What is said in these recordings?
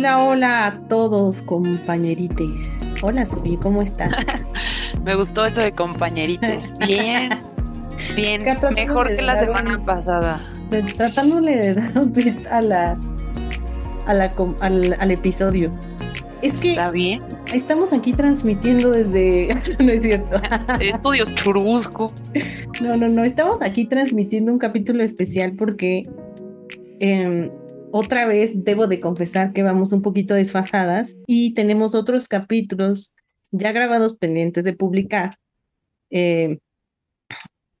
Hola, hola a todos, compañerites. Hola, Subi, ¿cómo estás? Me gustó esto de compañerites. Bien, bien, mejor que la semana pasada. tratándole de dar un twist a la, a la, al, al episodio. Es que Está bien. Estamos aquí transmitiendo desde. no es cierto. Estudio Churubusco. No, no, no. Estamos aquí transmitiendo un capítulo especial porque eh, otra vez debo de confesar que vamos un poquito desfasadas y tenemos otros capítulos ya grabados pendientes de publicar. Eh,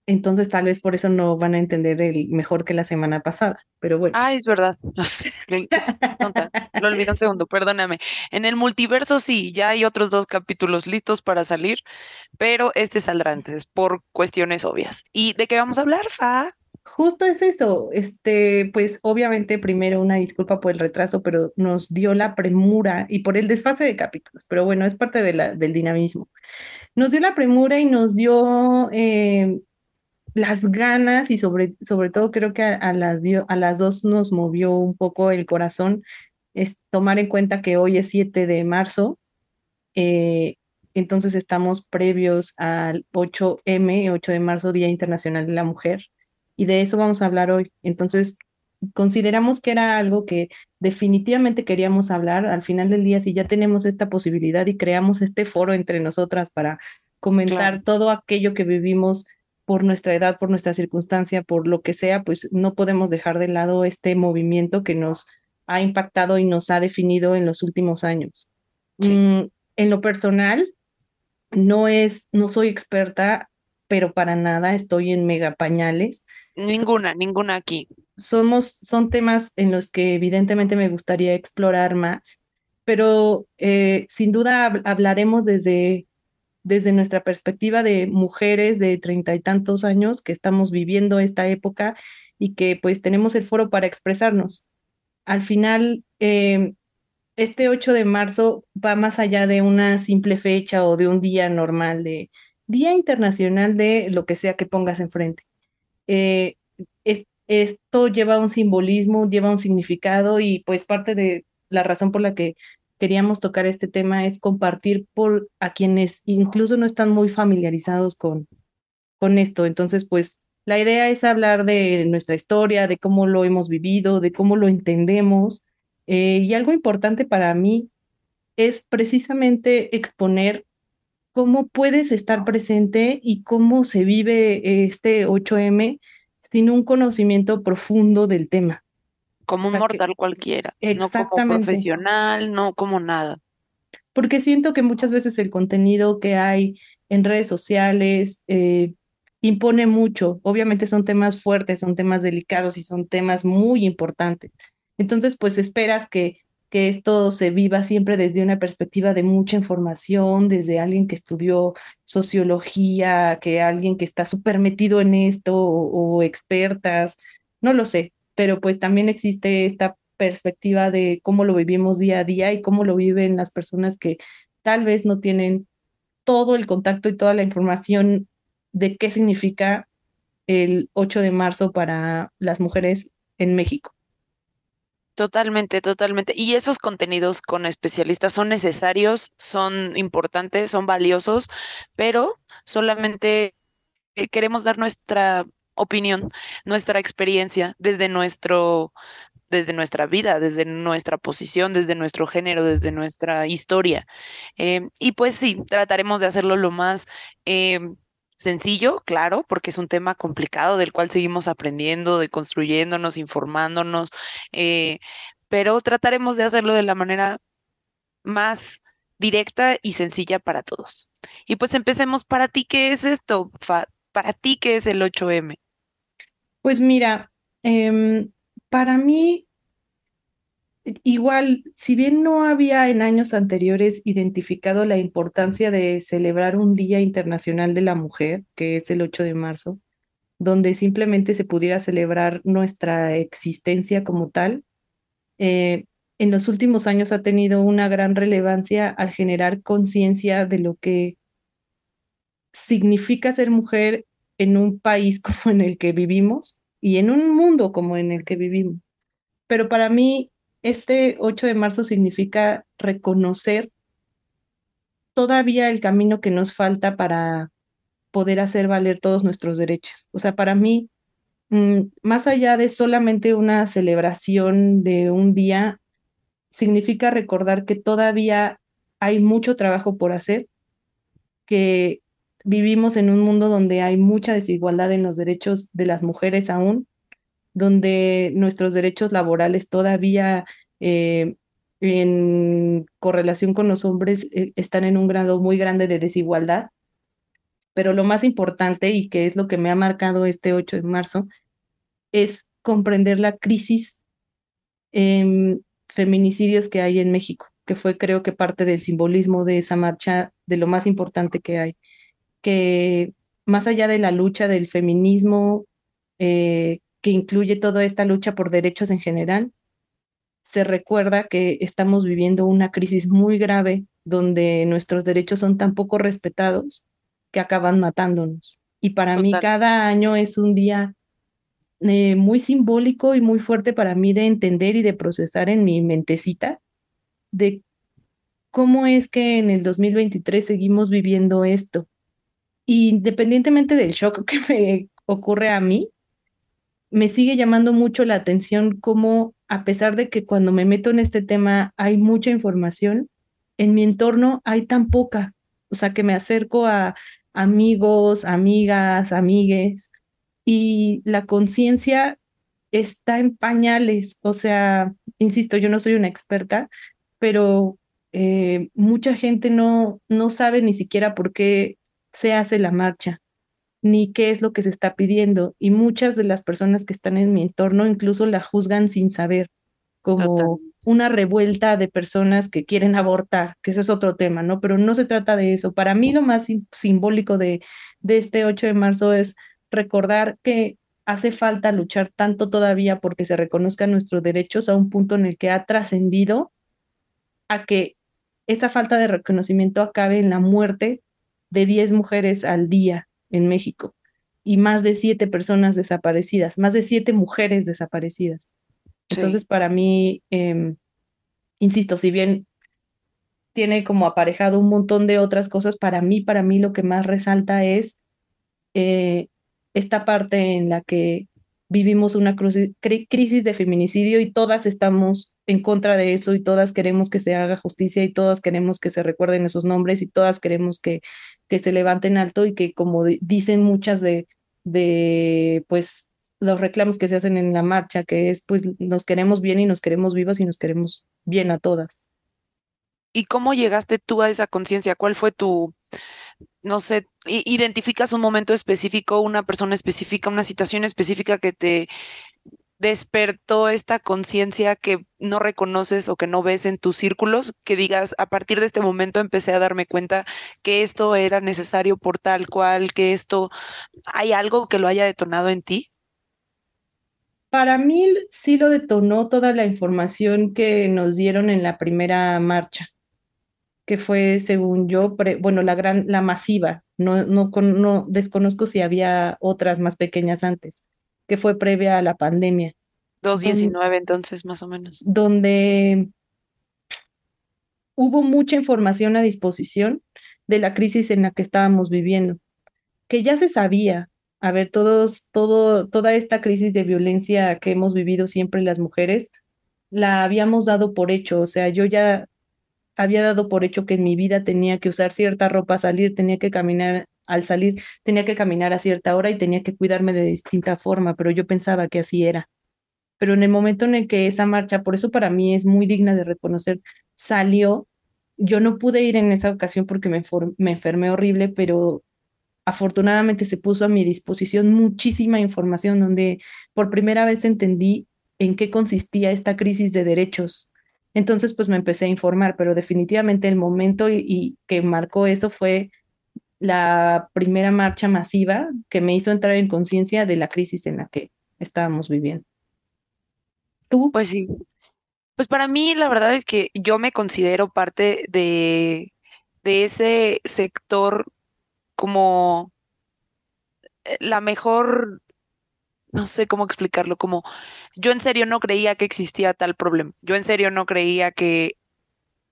entonces tal vez por eso no van a entender el mejor que la semana pasada, pero bueno. Ah, es verdad. Lo olvidé un segundo, perdóname. En el multiverso sí, ya hay otros dos capítulos listos para salir, pero este saldrá antes por cuestiones obvias. ¿Y de qué vamos a hablar, Fa? Justo es eso, este, pues obviamente primero una disculpa por el retraso, pero nos dio la premura y por el desfase de capítulos, pero bueno, es parte de la, del dinamismo. Nos dio la premura y nos dio eh, las ganas y sobre, sobre todo creo que a, las, a las dos nos movió un poco el corazón, es tomar en cuenta que hoy es 7 de marzo, eh, entonces estamos previos al 8M, 8 de marzo, Día Internacional de la Mujer y de eso vamos a hablar hoy. Entonces, consideramos que era algo que definitivamente queríamos hablar. Al final del día, si ya tenemos esta posibilidad y creamos este foro entre nosotras para comentar todo aquello que vivimos por nuestra edad, por nuestra circunstancia, por lo que sea, pues no podemos dejar de lado este movimiento que nos ha impactado y nos ha definido en los últimos años. Mm, en lo personal, no es, no soy experta, pero para nada estoy en mega pañales. Ninguna, ninguna aquí. Somos, son temas en los que evidentemente me gustaría explorar más, pero eh, sin duda hablaremos desde, desde nuestra perspectiva de mujeres de treinta y tantos años que estamos viviendo esta época y que pues tenemos el foro para expresarnos. Al final, em, este 8 de marzo va más allá de una simple fecha o de un día normal de Día Internacional de lo que sea que pongas enfrente. Eh, esto lleva un simbolismo, lleva un significado y pues parte de la razón por la que queríamos tocar este tema es compartir por a quienes incluso no están muy familiarizados con, con esto. Entonces, pues la idea es hablar de nuestra historia, de cómo lo hemos vivido, de cómo lo entendemos. Eh, y algo importante para mí es precisamente exponer cómo puedes estar presente y cómo se vive este 8M sin un conocimiento profundo del tema. Como un mortal cualquiera, no como profesional, no como nada. Porque siento que muchas veces el contenido que hay en redes sociales eh, impone mucho. Obviamente son temas fuertes, son temas delicados y son temas muy importantes. Entonces, pues esperas que que esto se viva siempre desde una perspectiva de mucha información, desde alguien que estudió sociología, que alguien que está súper metido en esto o, expertas, no lo sé, pero pues también existe esta perspectiva de cómo lo vivimos día a día y cómo lo viven las personas que tal vez no tienen todo el contacto y toda la información de qué significa el 8 de marzo para las mujeres en México. Totalmente, totalmente. Y esos contenidos con especialistas son necesarios, son importantes, son valiosos, pero solamente eh, queremos dar nuestra opinión, nuestra experiencia desde nuestro, desde nuestra vida, desde nuestra posición, desde nuestro género, desde nuestra historia. Em, y pues sí, trataremos de hacerlo lo más em, sencillo, claro, porque es un tema complicado del cual seguimos aprendiendo, de construyéndonos, informándonos, eh, pero trataremos de hacerlo de la manera más directa y sencilla para todos. Y pues empecemos, para ti, ¿qué es esto? Para ti, ¿qué es el 8M? Pues mira, em, para mí Igual, si bien no había en años anteriores identificado la importancia de celebrar un Día Internacional de la Mujer, que es el 8 de marzo, donde simplemente se pudiera celebrar nuestra existencia como tal, eh, en los últimos años ha tenido una gran relevancia al generar conciencia de lo que significa ser mujer en un país como en el que vivimos y en un mundo como en el que vivimos. Pero para mí este 8 de marzo significa reconocer todavía el camino que nos falta para poder hacer valer todos nuestros derechos. O sea, para mí, mm, más allá de solamente una celebración de un día, significa recordar que todavía hay mucho trabajo por hacer, que vivimos en un mundo donde hay mucha desigualdad en los derechos de las mujeres aún, donde nuestros derechos laborales todavía eh, en correlación con los hombres eh, están en un grado muy grande de desigualdad. Pero lo más importante y que es lo que me ha marcado este 8 de marzo es comprender la crisis en feminicidios que hay en México, que fue creo que parte del simbolismo de esa marcha, de lo más importante que hay, que más allá de la lucha del feminismo, eh, que incluye toda esta lucha por derechos en general, se recuerda que estamos viviendo una crisis muy grave donde nuestros derechos son tan poco respetados que acaban matándonos. Y para mí cada año es un día eh, muy simbólico y muy fuerte para mí de entender y de procesar en mi mentecita de cómo es que en el 2023 seguimos viviendo esto. Independientemente del shock que me ocurre a mí, me sigue llamando mucho la atención cómo, a pesar de que cuando me meto en este tema hay mucha información, en mi entorno hay tan poca. O sea, que me acerco a amigos, amigas, amigues, y la conciencia está en pañales. O sea, insisto, yo no soy una experta, pero eh, mucha gente no, no sabe ni siquiera por qué se hace la marcha ni qué es lo que se está pidiendo. Y muchas de las personas que están en mi entorno incluso la juzgan sin saber, como una revuelta de personas que quieren abortar, que eso es otro tema, ¿no? Pero no se trata de eso. Para mí lo más simbólico de, de este 8 de marzo es recordar que hace falta luchar tanto todavía porque se reconozcan nuestros derechos a un punto en el que ha trascendido a que esta falta de reconocimiento acabe en la muerte de 10 mujeres al día en México y más de siete personas desaparecidas, más de siete mujeres desaparecidas. Entonces, para mí, em, insisto, si bien tiene como aparejado un montón de otras cosas, para mí, para mí lo que más resalta es eh, esta parte en la que vivimos una crisis de feminicidio y todas estamos en contra de eso y todas queremos que se haga justicia y todas queremos que se recuerden esos nombres y todas queremos que, que se levanten alto y que como dicen muchas de, de pues los reclamos que se hacen en la marcha, que es pues nos queremos bien y nos queremos vivas y nos queremos bien a todas. ¿Y cómo llegaste tú a esa conciencia? ¿Cuál fue tu, no sé, identificas un momento específico, una persona específica, una situación específica que te despertó esta conciencia que no reconoces o que no ves en tus círculos, que digas, a partir de este momento empecé a darme cuenta que esto era necesario por tal cual, que esto, ¿hay algo que lo haya detonado en ti? Para mí sí lo detonó toda la información que nos dieron en la primera marcha que fue, según yo, bueno, la gran, la masiva, no, no, no desconozco si había otras más pequeñas antes, que fue previa a la pandemia. 2019 entonces, más o menos. Donde hubo mucha información a disposición de la crisis en la que estábamos viviendo, que ya se sabía. A ver, todos, todo, toda esta crisis de violencia que hemos vivido siempre las mujeres, la habíamos dado por hecho. O sea, yo ya había dado por hecho que en mi vida tenía que usar cierta ropa, salir, tenía que caminar, al salir tenía que caminar a cierta hora y tenía que cuidarme de distinta forma, pero yo pensaba que así era. Pero en el momento en el que esa marcha, por eso para mí es muy digna de reconocer, salió, yo no pude ir en esa ocasión porque me, me enfermé horrible, pero afortunadamente se puso a mi disposición muchísima información donde por primera vez entendí en qué consistía esta crisis de derechos entonces, pues me empecé a informar, pero definitivamente el momento y, que marcó eso fue la primera marcha masiva que me hizo entrar en conciencia de la crisis en la que estábamos viviendo. ¿Tú? Pues sí. Pues para mí la verdad es que yo me considero parte de, de ese sector como eh, la mejor no sé cómo explicarlo, como yo en serio no creía que existía tal problema. Yo en serio no creía que,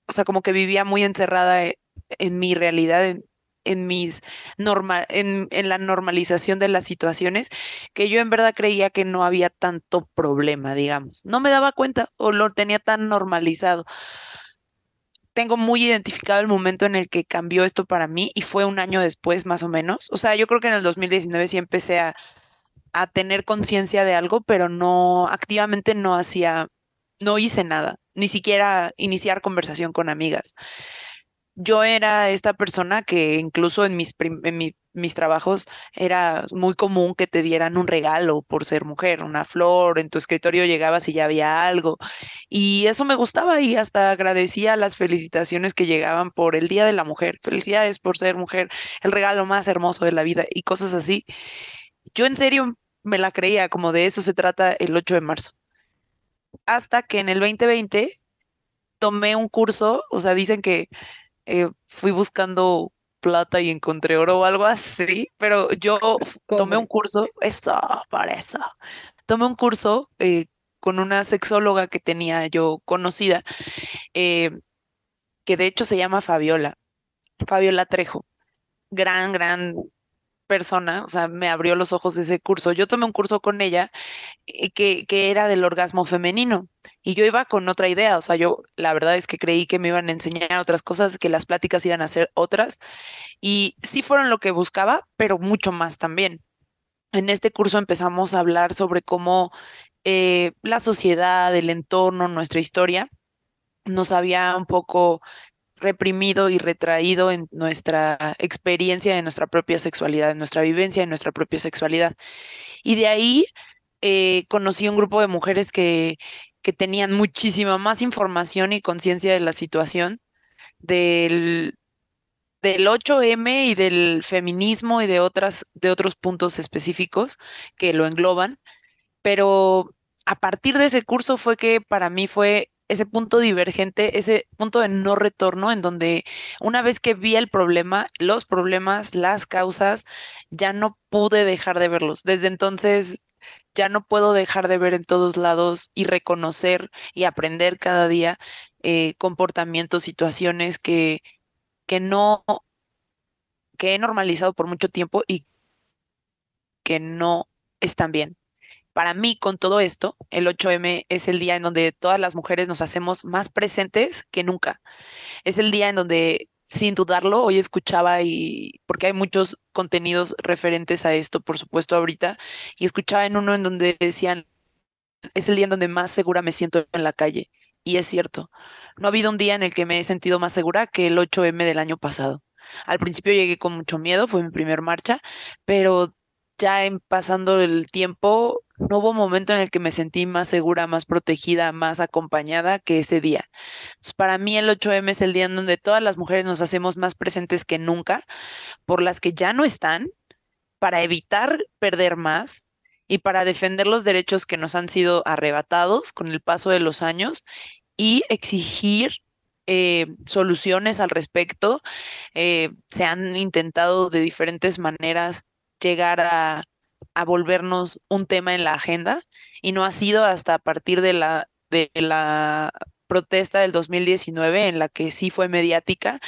o sea, como que vivía muy encerrada e, en, mi realidad, en, en mis normal, en, en, la normalización de las situaciones, que yo en verdad creía que no había tanto problema, digamos. No me daba cuenta o lo tenía tan normalizado. Tengo muy identificado el momento en el que cambió esto para mí y fue un año después, más o menos. O sea, yo creo que en el 2019 sí empecé a, a tener conciencia de algo, pero no, activamente no hacía, no hice nada, ni siquiera iniciar conversación con amigas. Yo era esta persona que incluso en mis, mis trabajos era muy común que te dieran un regalo por ser mujer, una flor, en tu escritorio llegabas y ya había algo. Y eso me gustaba y hasta agradecía las felicitaciones que llegaban por el Día de la Mujer. Felicidades por ser mujer, el regalo más hermoso de la vida y cosas así yo en serio me la creía, como de eso se trata el 8 de marzo. Hasta que en el 2020 tomé un curso, o sea, dicen que eh, fui buscando plata y encontré oro o algo así, pero yo tomé un curso, eso, para eso. Tomé un curso eh, con una sexóloga que tenía yo conocida, eh, que de hecho se llama Fabiola, Fabiola Trejo. Gran, gran persona, o sea, me abrió los ojos ese curso. Yo tomé un curso con ella eh, que, que, era del orgasmo femenino y yo iba con otra idea, o sea, yo la verdad es que creí que me iban a enseñar otras cosas, que las pláticas iban a ser otras y sí fueron lo que buscaba, pero mucho más también. En este curso empezamos a hablar sobre cómo eh, la sociedad, el entorno, nuestra historia nos había un poco reprimido y retraído en nuestra experiencia de nuestra propia sexualidad, en nuestra vivencia de nuestra propia sexualidad. Y de ahí eh, conocí un grupo de mujeres que, que tenían muchísima más información y conciencia de la situación, del, del 8M y del feminismo y de, otras, de otros puntos específicos que lo engloban. Pero a partir de ese curso fue que para mí fue ese punto divergente, ese punto de no retorno en donde una vez que vi el problema, los problemas, las causas, ya no pude dejar de verlos. Desde entonces ya no puedo dejar de ver en todos lados y reconocer y aprender cada día eh, comportamientos, situaciones que, que no, que he normalizado por mucho tiempo y que no están bien para mí, con todo esto, el 8M es el día en donde todas las mujeres nos hacemos más presentes que nunca. Es el día en donde, sin dudarlo, hoy escuchaba y, porque hay muchos contenidos referentes a esto, por supuesto, ahorita, y escuchaba en uno en donde decían, es el día en donde más segura me siento en la calle. Y es cierto, no ha habido un día en el que me he sentido más segura que el 8M del año pasado. Al principio llegué con mucho miedo, fue mi primer marcha, pero ya en pasando el tiempo, no hubo momento en el que me sentí más segura, más protegida, más acompañada que ese día. para mí el 8M es el día en donde todas las mujeres nos hacemos más presentes que nunca, por las que ya no están, para evitar perder más y para defender los derechos que nos han sido arrebatados con el paso de los años y exigir eh, soluciones al respecto. Eh, se han intentado de diferentes maneras llegar a, volvernos un tema en la agenda y no ha sido hasta a partir de la, de la protesta del 2019 en la que sí fue mediática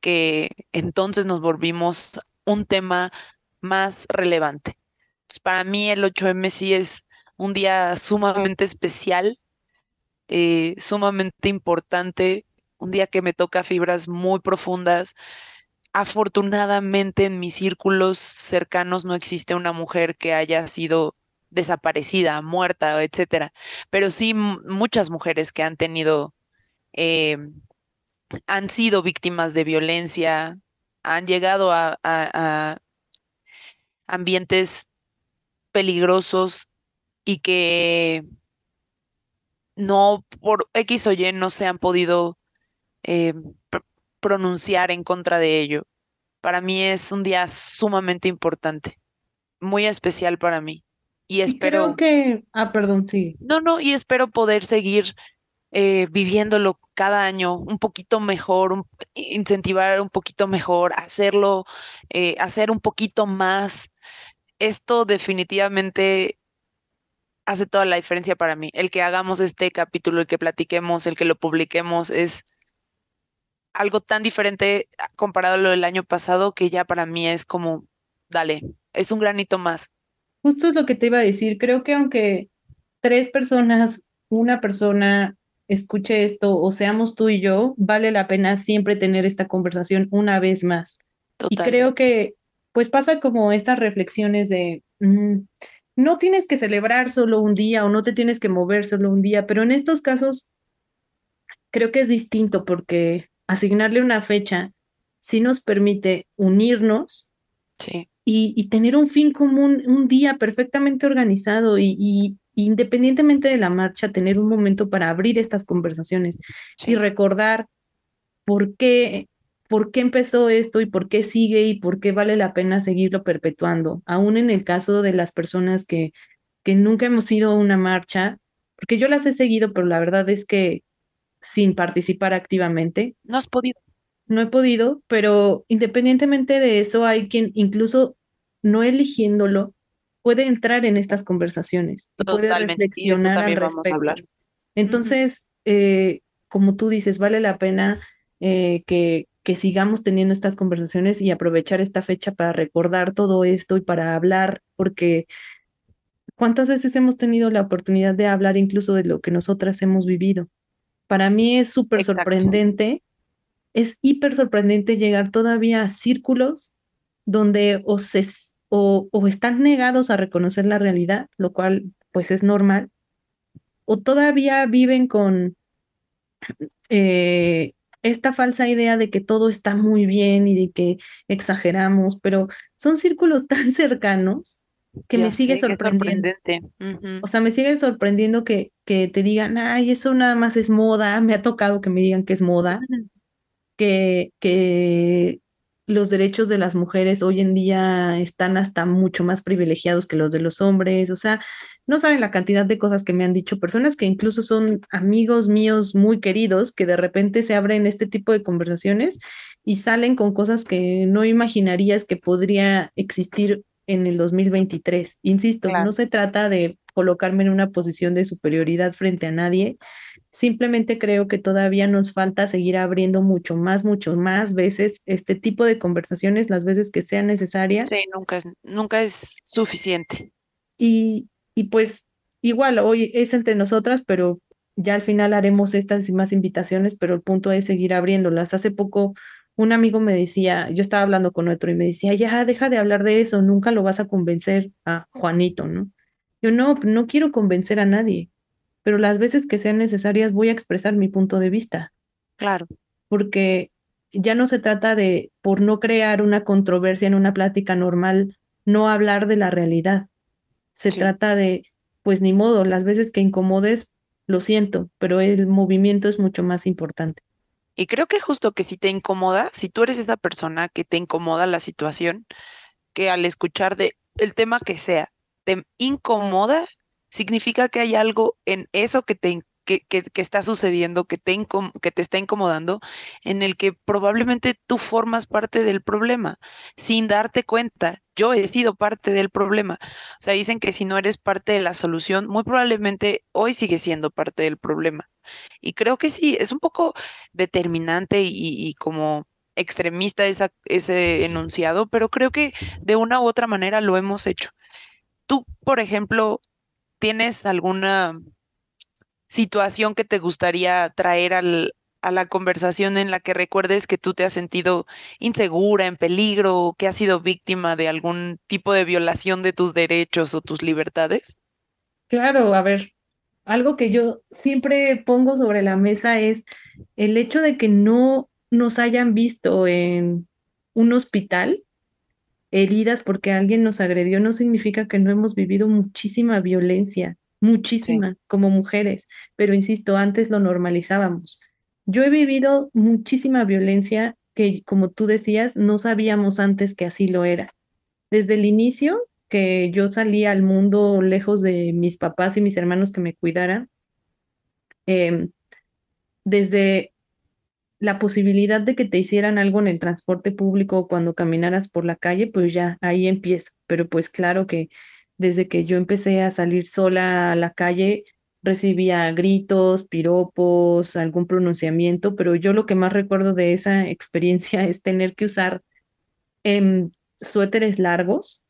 que entonces nos volvimos un tema más relevante. Pues, para mí el 8M sí es un día sumamente especial, eh, sumamente importante, un día que me toca fibras muy profundas, afortunadamente en mis círculos cercanos no existe una mujer que haya sido desaparecida, muerta, etcétera, pero sí muchas mujeres que han tenido, eh, han sido víctimas de violencia, han llegado a, a ambientes peligrosos y que no por X o Y no se han podido eh, pronunciar en contra de ello. Para mí es un día sumamente importante, muy especial para mí. Y espero. creo que. Ah, perdón, sí. No, no, y espero poder seguir eh, viviéndolo cada año un poquito mejor, incentivar un poquito mejor, hacerlo, eh, hacer un poquito más. Esto definitivamente hace toda la diferencia para mí. El que hagamos este capítulo, el que platiquemos, el que lo publiquemos, es algo tan diferente comparado a lo del año pasado que ya para mí es como, dale, es un granito más. Justo es lo que te iba a decir. Creo que aunque tres personas, una persona escuche esto o seamos tú y yo, vale la pena siempre tener esta conversación una vez más. Y creo que pues pasa como estas reflexiones de, mm, no tienes que celebrar solo un día o no te tienes que mover solo un día, pero en estos casos creo que es distinto porque asignarle una fecha sí nos permite unirnos y, tener un fin común, un día perfectamente organizado y, independientemente de la marcha, tener un momento para abrir estas conversaciones y recordar por qué, por qué empezó esto y por qué sigue y por qué vale la pena seguirlo perpetuando, aún en el caso de las personas que, que nunca hemos ido a una marcha, porque yo las he seguido, pero la verdad es que sin participar activamente. No has podido. No he podido, pero independientemente de eso, hay quien incluso no eligiéndolo puede entrar en estas conversaciones, puede reflexionar al respecto. Entonces, eh, como tú dices, vale la pena eh, que, que sigamos teniendo estas conversaciones y aprovechar esta fecha para recordar todo esto y para hablar, porque ¿cuántas veces hemos tenido la oportunidad de hablar incluso de lo que nosotras hemos vivido? Para mí es súper sorprendente, es hiper sorprendente llegar todavía a círculos donde o, se, o, o están negados a reconocer la realidad, lo cual pues es normal, o todavía viven con eh, esta falsa idea de que todo está muy bien y de que exageramos, pero son círculos tan cercanos que me sigue sorprendiendo. O sea, me sigue sorprendiendo que, que te digan, ay, eso nada más es moda. Me ha tocado que me digan que es moda, que, que los derechos de las mujeres hoy en día están hasta mucho más privilegiados que los de los hombres. O sea, no saben la cantidad de cosas que me han dicho personas que incluso son amigos míos muy queridos, que de repente se abren este tipo de conversaciones y salen con cosas que no imaginarías que podría existir en el 2023. Insisto, no se trata de colocarme en una posición de superioridad frente a nadie. Simplemente creo que todavía nos falta seguir abriendo mucho más, mucho más veces este tipo de conversaciones, las veces que sean necesarias. Sí, nunca es, nunca es suficiente. Y, y pues igual, hoy es entre nosotras, pero ya al final haremos estas y más invitaciones, pero el punto es seguir abriéndolas. Hace poco un amigo me decía, yo estaba hablando con otro y me decía, ya, deja de hablar de eso, nunca lo vas a convencer a Juanito, ¿no? Yo no, no quiero convencer a nadie, pero las veces que sean necesarias voy a expresar mi punto de vista. Claro. Porque ya no se trata de, por no crear una controversia en una plática normal, no hablar de la realidad. Se trata de, pues ni modo, las veces que incomodes, lo siento, pero el movimiento es mucho más importante. Y creo que justo que si te incomoda, si tú eres esa persona que te incomoda la situación, que al escuchar de el tema que sea, te incomoda, significa que hay algo en eso que te que, que, está sucediendo, que te, que te está incomodando, en el que probablemente tú formas parte del problema sin darte cuenta. Yo he sido parte del problema. O sea, dicen que si no eres parte de la solución, muy probablemente hoy sigues siendo parte del problema. Y creo que sí, es un poco determinante y, como extremista ese enunciado, pero creo que de una u otra manera lo hemos hecho. Tú, por ejemplo, ¿tienes alguna situación que te gustaría traer al, a la conversación en la que recuerdes que tú te has sentido insegura, en peligro, que has sido víctima de algún tipo de violación de tus derechos o tus libertades? Claro, a ver, algo que yo siempre pongo sobre la mesa es el hecho de que no nos hayan visto en un hospital heridas porque alguien nos agredió no significa que no hemos vivido muchísima violencia, muchísima como mujeres, pero insisto, antes lo normalizábamos. Yo he vivido muchísima violencia que, como tú decías, no sabíamos antes que así lo era. Desde el inicio, que yo salí al mundo lejos de mis papás y mis hermanos que me cuidaran, em, desde la posibilidad de que te hicieran algo en el transporte público o cuando caminaras por la calle, pues ya ahí empieza. Pero pues claro que desde que yo empecé a salir sola a la calle, recibía gritos, piropos, algún pronunciamiento, pero yo lo que más recuerdo de esa experiencia es tener que usar em, suéteres largos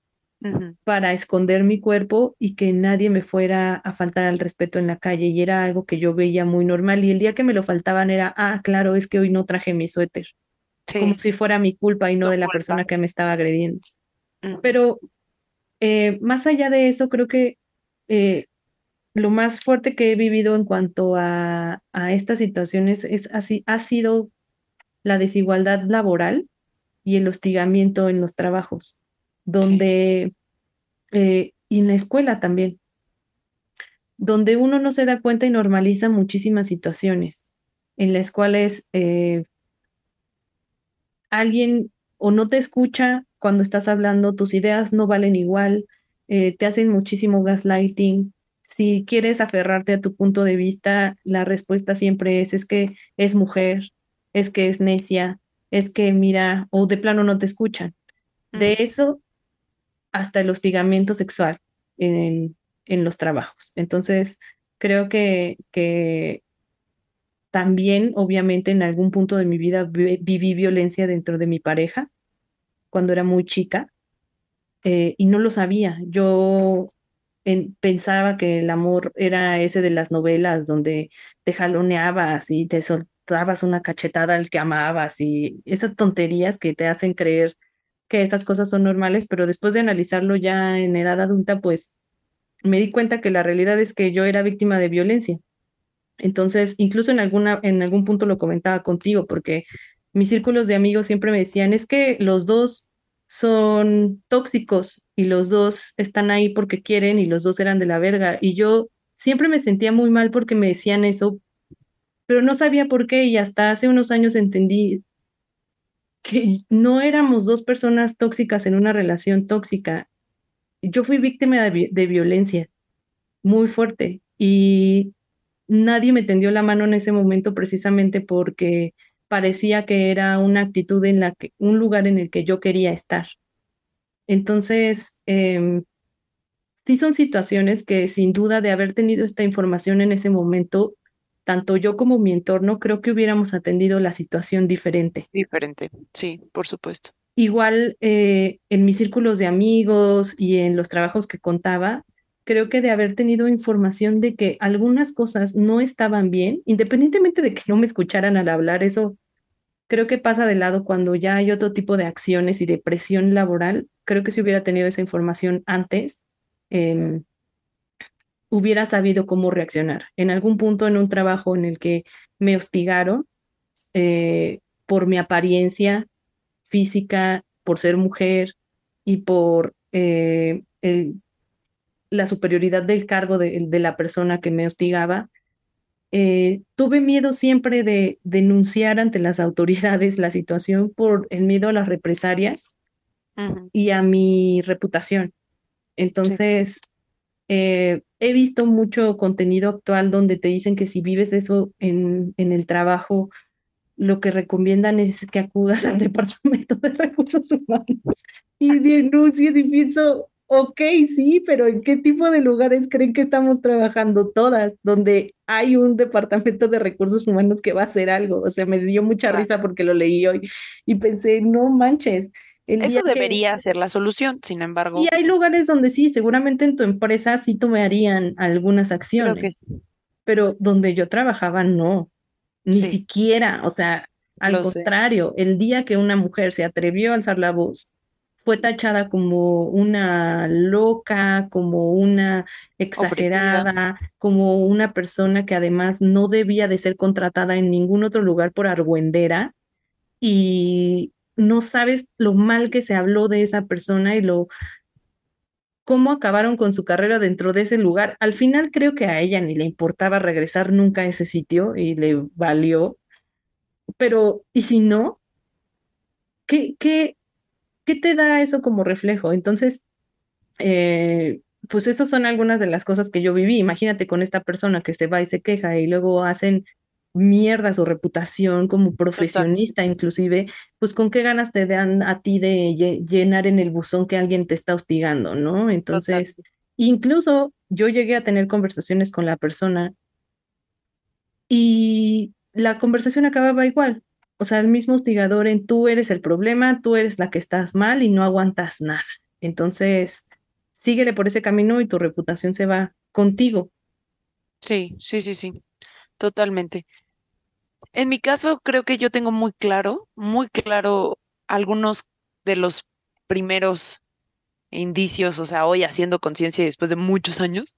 para esconder mi cuerpo y que nadie me fuera a faltar al respeto en la calle. Y era algo que yo veía muy normal. Y el día que me lo faltaban era, ah, claro, es que hoy no traje mi suéter. Como si fuera mi culpa y no, de la persona que me estaba agrediendo. Pero eh, más allá de eso, creo que eh, lo más fuerte que he vivido en cuanto a, a estas situaciones es así, ha sido la desigualdad laboral y el hostigamiento en los trabajos, donde, eh, y en la escuela también, donde uno no se da cuenta y normaliza muchísimas situaciones en las cuales eh, alguien o no te escucha cuando estás hablando, tus ideas no valen igual, eh, te hacen muchísimo gaslighting. Si quieres aferrarte a tu punto de vista, la respuesta siempre es, es que es mujer, es que es necia, es que mira, o de plano no te escuchan. De eso hasta el hostigamiento sexual en, en los trabajos. Entonces, creo que, que también, obviamente, en algún punto de mi vida viví violencia dentro de mi pareja cuando era muy chica eh, y no lo sabía. Yo pensaba que el amor era ese de las novelas donde te jaloneabas y te soltabas una cachetada al que amabas y esas tonterías que te hacen creer que estas cosas son normales, pero después de analizarlo ya en edad adulta, pues me di cuenta que la realidad es que yo era víctima de violencia. Entonces, incluso en, alguna, en algún punto lo comentaba contigo, porque mis círculos de amigos siempre me decían, es que los dos son tóxicos y los dos están ahí porque quieren y los dos eran de la verga. Y yo siempre me sentía muy mal porque me decían eso, pero no sabía por qué y hasta hace unos años entendí que no éramos dos personas tóxicas en una relación tóxica. Yo fui víctima de, de violencia muy fuerte y nadie me tendió la mano en ese momento precisamente porque parecía que era una actitud en la que, un lugar en el que yo quería estar. Entonces, eh, sí son situaciones que sin duda de haber tenido esta información en ese momento, tanto yo como mi entorno, creo que hubiéramos atendido la situación diferente. Diferente, sí, por supuesto. Igual eh, en mis círculos de amigos y en los trabajos que contaba, creo que de haber tenido información de que algunas cosas no estaban bien, independientemente de que no me escucharan al hablar, eso creo que pasa de lado cuando ya hay otro tipo de acciones y de presión laboral. Creo que si hubiera tenido esa información antes, em, hubiera sabido cómo reaccionar. En algún punto en un trabajo en el que me hostigaron eh, por mi apariencia física, por ser mujer y por eh, la superioridad del cargo de la persona que me hostigaba, eh, tuve miedo siempre de denunciar ante las autoridades la situación por el miedo a las represalias y a mi reputación. Entonces, eh, he visto mucho contenido actual donde te dicen que si vives eso en, en el trabajo, lo que recomiendan es que acudas al Departamento de Recursos Humanos y denuncies y pienso, ok, sí, pero ¿en qué tipo de lugares creen que estamos trabajando todas? Donde hay un departamento de recursos humanos que va a hacer algo. O sea, me dio mucha risa porque lo leí hoy y pensé, no manches. Eso debería ser la solución, sin embargo. Y hay lugares donde sí, seguramente en tu empresa sí tomarían algunas acciones, pero donde yo trabajaba no, ni siquiera, o sea, al contrario, el día que una mujer se atrevió a alzar la voz fue tachada como una loca, como una exagerada, como una persona que además no debía de ser contratada en ningún otro lugar por argüendera y no sabes lo mal que se habló de esa persona y lo cómo acabaron con su carrera dentro de ese lugar. Al final creo que a ella ni le importaba regresar nunca a ese sitio y le valió. Pero, ¿y si no? ¿Qué, qué, ¿qué te da eso como reflejo? Entonces, eh, pues esas son algunas de las cosas que yo viví. Imagínate con esta persona que se va y se queja y luego hacen mierda su reputación como profesionista inclusive, pues con qué ganas te dan a ti de llenar en el buzón que alguien te está hostigando, ¿no? Entonces, Incluso yo llegué a tener conversaciones con la persona y la conversación acababa igual. O sea, el mismo hostigador en tú eres el problema, tú eres la que estás mal y no aguantas nada. Entonces, síguele por ese camino y tu reputación se va contigo. Sí, sí, sí, sí, totalmente. En mi caso, creo que yo tengo muy claro, muy claro algunos de los primeros indicios, o sea, hoy haciendo conciencia después de muchos años,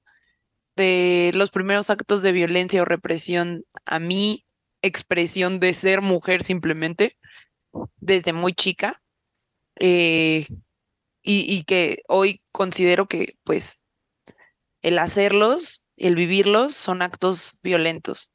de los primeros actos de violencia o represión a mi expresión de ser mujer simplemente, desde muy chica, eh, y, y que hoy considero que pues el hacerlos, el vivirlos son actos violentos.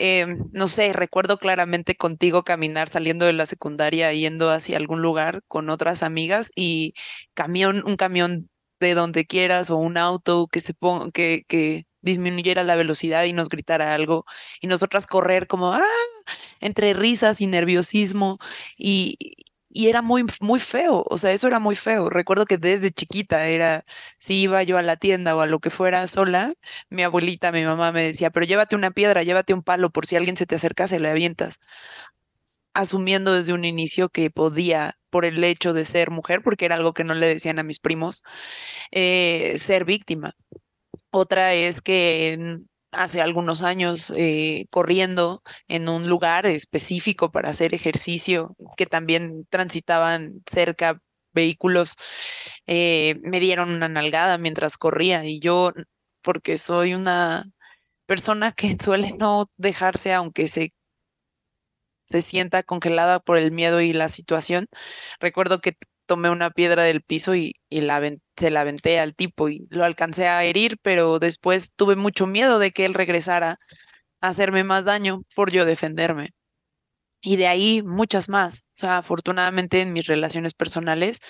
Em, no sé, recuerdo claramente contigo caminar saliendo de la secundaria, yendo hacia algún lugar con otras amigas y camión, un camión de donde quieras o un auto que se ponga, que, que disminuyera la velocidad y nos gritara algo y nosotras correr como ¡ah! entre risas y nerviosismo y, y era muy, muy feo, o sea, eso era muy feo. Recuerdo que desde chiquita era, si iba yo a la tienda o a lo que fuera sola, mi abuelita, mi mamá me decía, pero llévate una piedra, llévate un palo, por si alguien se te acerca, se le avientas. Asumiendo desde un inicio que podía, por el hecho de ser mujer, porque era algo que no le decían a mis primos, eh, ser víctima. Otra es que hace algunos años eh, corriendo en un lugar específico para hacer ejercicio, que también transitaban cerca vehículos, eh, me dieron una nalgada mientras corría y yo, porque soy una persona que suele no dejarse, aunque se se sienta congelada por el miedo y la situación. Recuerdo que tomé una piedra del piso y, se la aventé al tipo y lo alcancé a herir, pero después tuve mucho miedo de que él regresara a hacerme más daño por yo defenderme. Y de ahí muchas más. O sea, afortunadamente en mis relaciones personales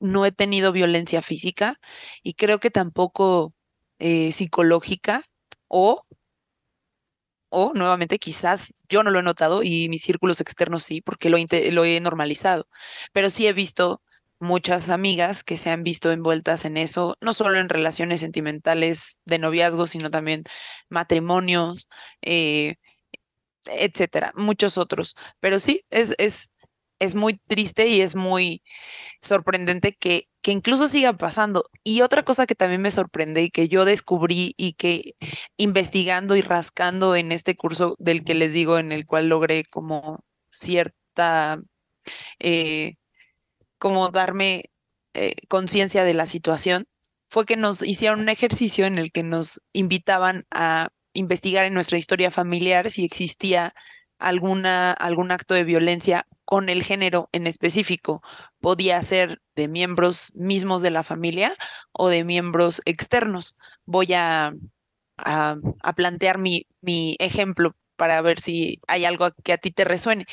no he tenido violencia física y creo que tampoco eh, psicológica o o nuevamente quizás yo no lo he notado y mis círculos externos sí, porque lo, lo he normalizado, pero sí he visto muchas amigas que se han visto envueltas en eso, no solo en relaciones sentimentales de noviazgo, sino también matrimonios, eh, etcétera, muchos otros. Pero sí, es, es, es muy triste y es muy sorprendente que, que incluso siga pasando. Y otra cosa que también me sorprende y que yo descubrí y que investigando y rascando en este curso del que les digo, en el cual logré como cierta, eh, como darme eh, conciencia de la situación, fue que nos hicieron un ejercicio en el que nos invitaban a investigar en nuestra historia familiar si existía alguna, algún acto de violencia con el género en específico. Podía ser de miembros mismos de la familia o de miembros externos. Voy a, a, plantear mi, mi ejemplo para ver si hay algo que a ti te resuene.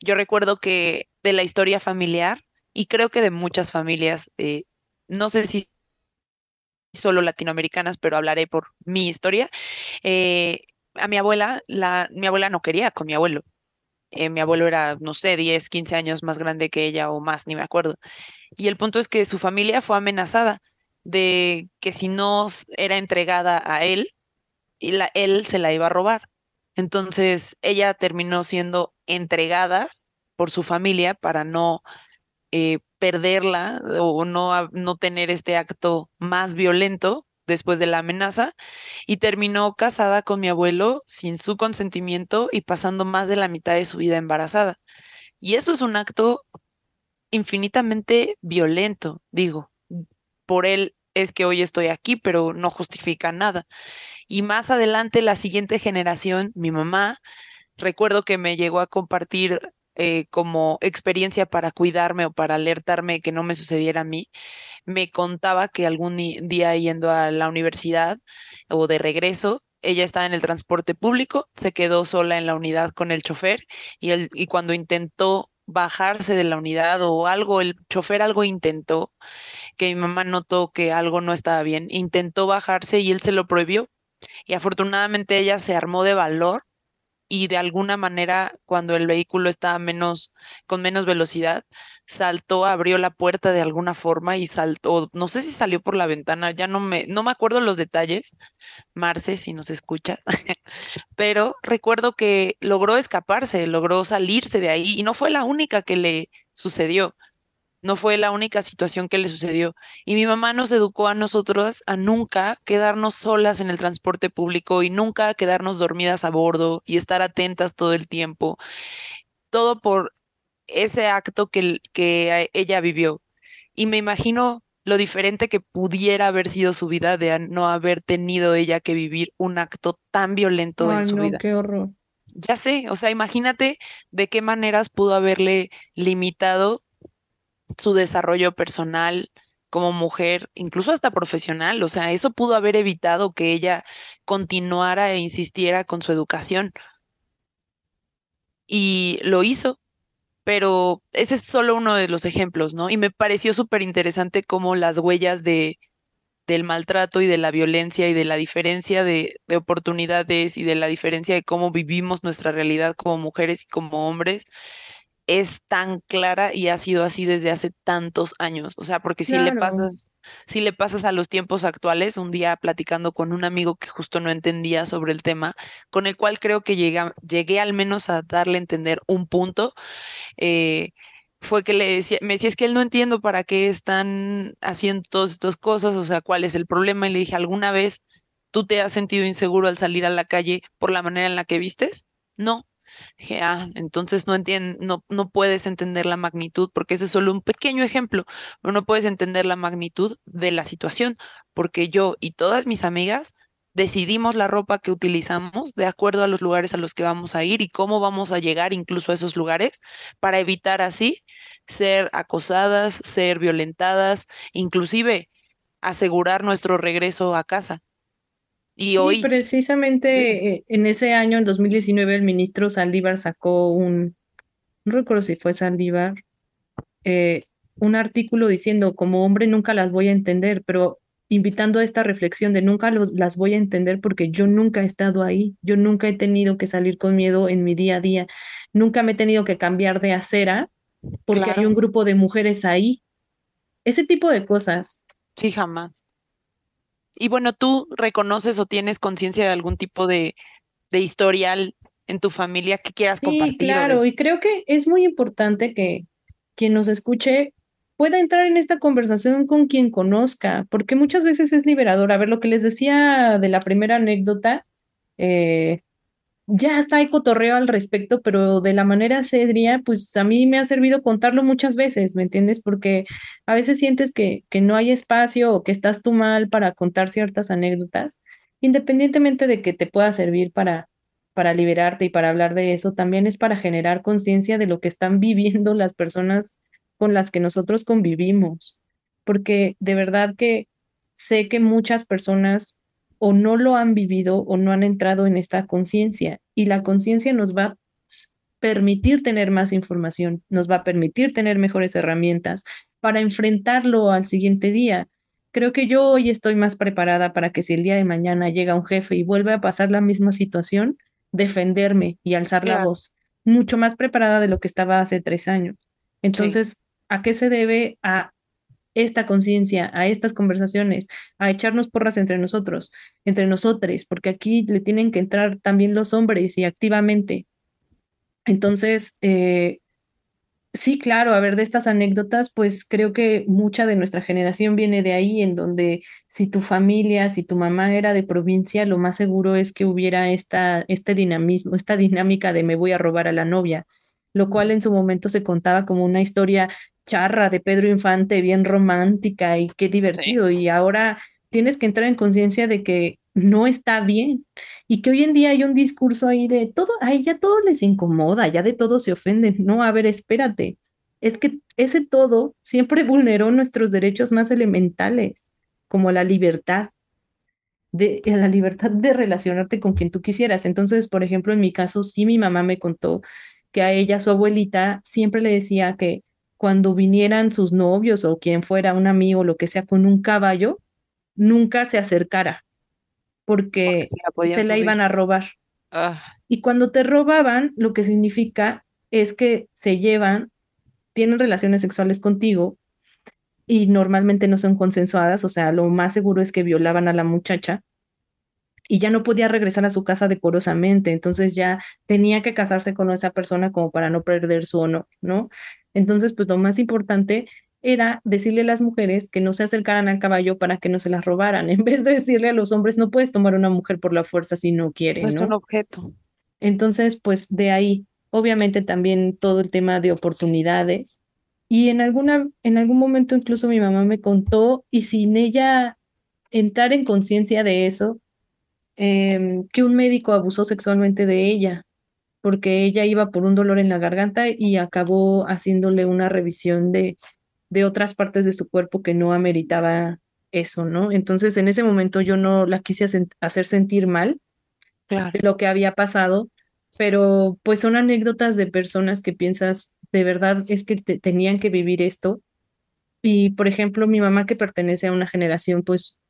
Yo recuerdo que de la historia familiar, y creo que de muchas familias, eh, no sé si solo latinoamericanas, pero hablaré por mi historia, eh, a mi abuela, la, mi abuela no quería con mi abuelo. Eh, mi abuelo era, no sé, 10, 15 años más grande que ella o más, ni me acuerdo. Y el punto es que su familia fue amenazada de que si no era entregada a él, y la, él se la iba a robar. Entonces ella terminó siendo entregada por su familia para no eh, perderla o no, no tener este acto más violento después de la amenaza y terminó casada con mi abuelo sin su consentimiento y pasando más de la mitad de su vida embarazada. Y eso es un acto infinitamente violento, digo. Por él es que hoy estoy aquí, pero no justifica nada. Y más adelante, la siguiente generación, mi mamá, recuerdo que me llegó a compartir eh, como experiencia para cuidarme o para alertarme que no me sucediera a mí, me contaba que algún día yendo a la universidad o de regreso, ella estaba en el transporte público, se quedó sola en la unidad con el chofer y, y cuando intentó bajarse de la unidad o algo, el chofer algo intentó, que mi mamá notó que algo no estaba bien, intentó bajarse y él se lo prohibió. Y afortunadamente ella se armó de valor y de alguna manera cuando el vehículo estaba menos con menos velocidad saltó, abrió la puerta de alguna forma y saltó, no sé si salió por la ventana, ya no me, no me acuerdo los detalles, Marce, si nos escucha, pero recuerdo que logró escaparse, logró salirse de ahí y no fue la única que le sucedió. No fue la única situación que le sucedió. Y mi mamá nos educó a nosotros a nunca quedarnos solas en el transporte público y nunca quedarnos dormidas a bordo y estar atentas todo el tiempo. Todo por ese acto que, que ella vivió. Y me imagino lo diferente que pudiera haber sido su vida de no haber tenido ella que vivir un acto tan violento en su vida. Qué horror. Ya sé, o sea, imagínate de qué maneras pudo haberle limitado su desarrollo personal como mujer, incluso hasta profesional. O sea, eso pudo haber evitado que ella continuara e insistiera con su educación. Y lo hizo, pero ese es solo uno de los ejemplos, ¿no? Y me pareció súper interesante cómo las huellas de, del maltrato y de la violencia y de la diferencia de, de, oportunidades y de la diferencia de cómo vivimos nuestra realidad como mujeres y como hombres es tan clara y ha sido así desde hace tantos años. O sea, porque si le pasas, si le pasas a los tiempos actuales, un día platicando con un amigo que justo no entendía sobre el tema, con el cual creo que llegué al menos a darle a entender un punto, eh, fue que le decía, me decía, es que él no entiendo para qué están haciendo todas estas cosas, o sea, cuál es el problema. Y le dije, ¿alguna vez tú te has sentido inseguro al salir a la calle por la manera en la que vistes? No, Ah, entonces no entiendes, no, no puedes entender la magnitud, porque ese es solo un pequeño ejemplo, pero no puedes entender la magnitud de la situación, porque yo y todas mis amigas decidimos la ropa que utilizamos de acuerdo a los lugares a los que vamos a ir y cómo vamos a llegar incluso a esos lugares para evitar así ser acosadas, ser violentadas, inclusive asegurar nuestro regreso a casa. Y hoy. precisamente eh, en ese año, en 2019, el ministro Saldívar sacó un, no recuerdo si fue Saldívar, eh, un artículo diciendo, como hombre nunca las voy a entender, pero invitando a esta reflexión de nunca los, las voy a entender porque yo nunca he estado ahí, yo nunca he tenido que salir con miedo en mi día a día, nunca me he tenido que cambiar de acera porque hay un grupo de mujeres ahí. Ese tipo de cosas. Sí, jamás. Y bueno, ¿tú reconoces o tienes conciencia de algún tipo de, de, historial en tu familia que quieras sí, compartir? Claro, y creo que es muy importante que quien nos escuche pueda entrar en esta conversación con quien conozca, porque muchas veces es liberador. A ver, lo que les decía de la primera anécdota, eh, ya está hay cotorreo al respecto, pero de la manera seria, pues a mí me ha servido contarlo muchas veces, ¿me entiendes? Porque a veces sientes que, que no hay espacio o que estás tú mal para contar ciertas anécdotas, independientemente de que te pueda servir para, para liberarte y para hablar de eso, también es para generar conciencia de lo que están viviendo las personas con las que nosotros convivimos, porque de verdad que sé que muchas personas o no lo han vivido o no han entrado en esta conciencia. Y la conciencia nos va a permitir tener más información, nos va a permitir tener mejores herramientas para enfrentarlo al siguiente día. Creo que yo hoy estoy más preparada para que si el día de mañana llega un jefe y vuelve a pasar la misma situación, defenderme y alzar la voz, mucho más preparada de lo que estaba hace tres años. Entonces, ¿a qué se debe? A esta conciencia, a estas conversaciones, a echarnos porras entre nosotros, entre nosotros, porque aquí le tienen que entrar también los hombres y activamente. Entonces, eh, sí, claro, a ver, de estas anécdotas, pues creo que mucha de nuestra generación viene de ahí, en donde si tu familia, si tu mamá era de provincia, lo más seguro es que hubiera esta, este dinamismo, esta dinámica de me voy a robar a la novia, lo cual en su momento se contaba como una historia charra de Pedro Infante, bien romántica y qué divertido. Y ahora tienes que entrar en conciencia de que no está bien y que hoy en día hay un discurso ahí de todo, ahí ya todo les incomoda, ya de todo se ofenden. No, a ver, espérate. Es que ese todo siempre vulneró nuestros derechos más elementales, como la libertad, de la libertad de relacionarte con quien tú quisieras. Entonces, por ejemplo, en mi caso, sí mi mamá me contó que a ella, su abuelita, siempre le decía que cuando vinieran sus novios o quien fuera, un amigo, lo que sea, con un caballo, nunca se acercara, porque, se la, iban a robar. Ah. Y cuando te robaban, lo que significa es que se llevan tienen relaciones sexuales contigo y normalmente no son consensuadas, o sea, lo más seguro es que violaban a la muchacha y ya no podía regresar a su casa decorosamente, entonces ya tenía que casarse con esa persona como para no perder su honor, ¿no? Entonces, pues lo más importante era decirle a las mujeres que no se acercaran al caballo para que no se las robaran, en vez de decirle a los hombres, no puedes tomar una mujer por la fuerza si no quiere, No es ¿no? un objeto. Entonces, pues de ahí, obviamente también todo el tema de oportunidades. Y en alguna, en algún momento incluso mi mamá me contó, y sin ella entrar en conciencia de eso, em, que un médico abusó sexualmente de ella, porque ella iba por un dolor en la garganta y acabó haciéndole una revisión de, de otras partes de su cuerpo que no ameritaba eso, ¿no? Entonces, en ese momento yo no la quise hacer sentir mal Claro. de lo que había pasado, pero pues son anécdotas de personas que piensas, de verdad es que te- tenían que vivir esto. Y por ejemplo, mi mamá que pertenece a una generación pues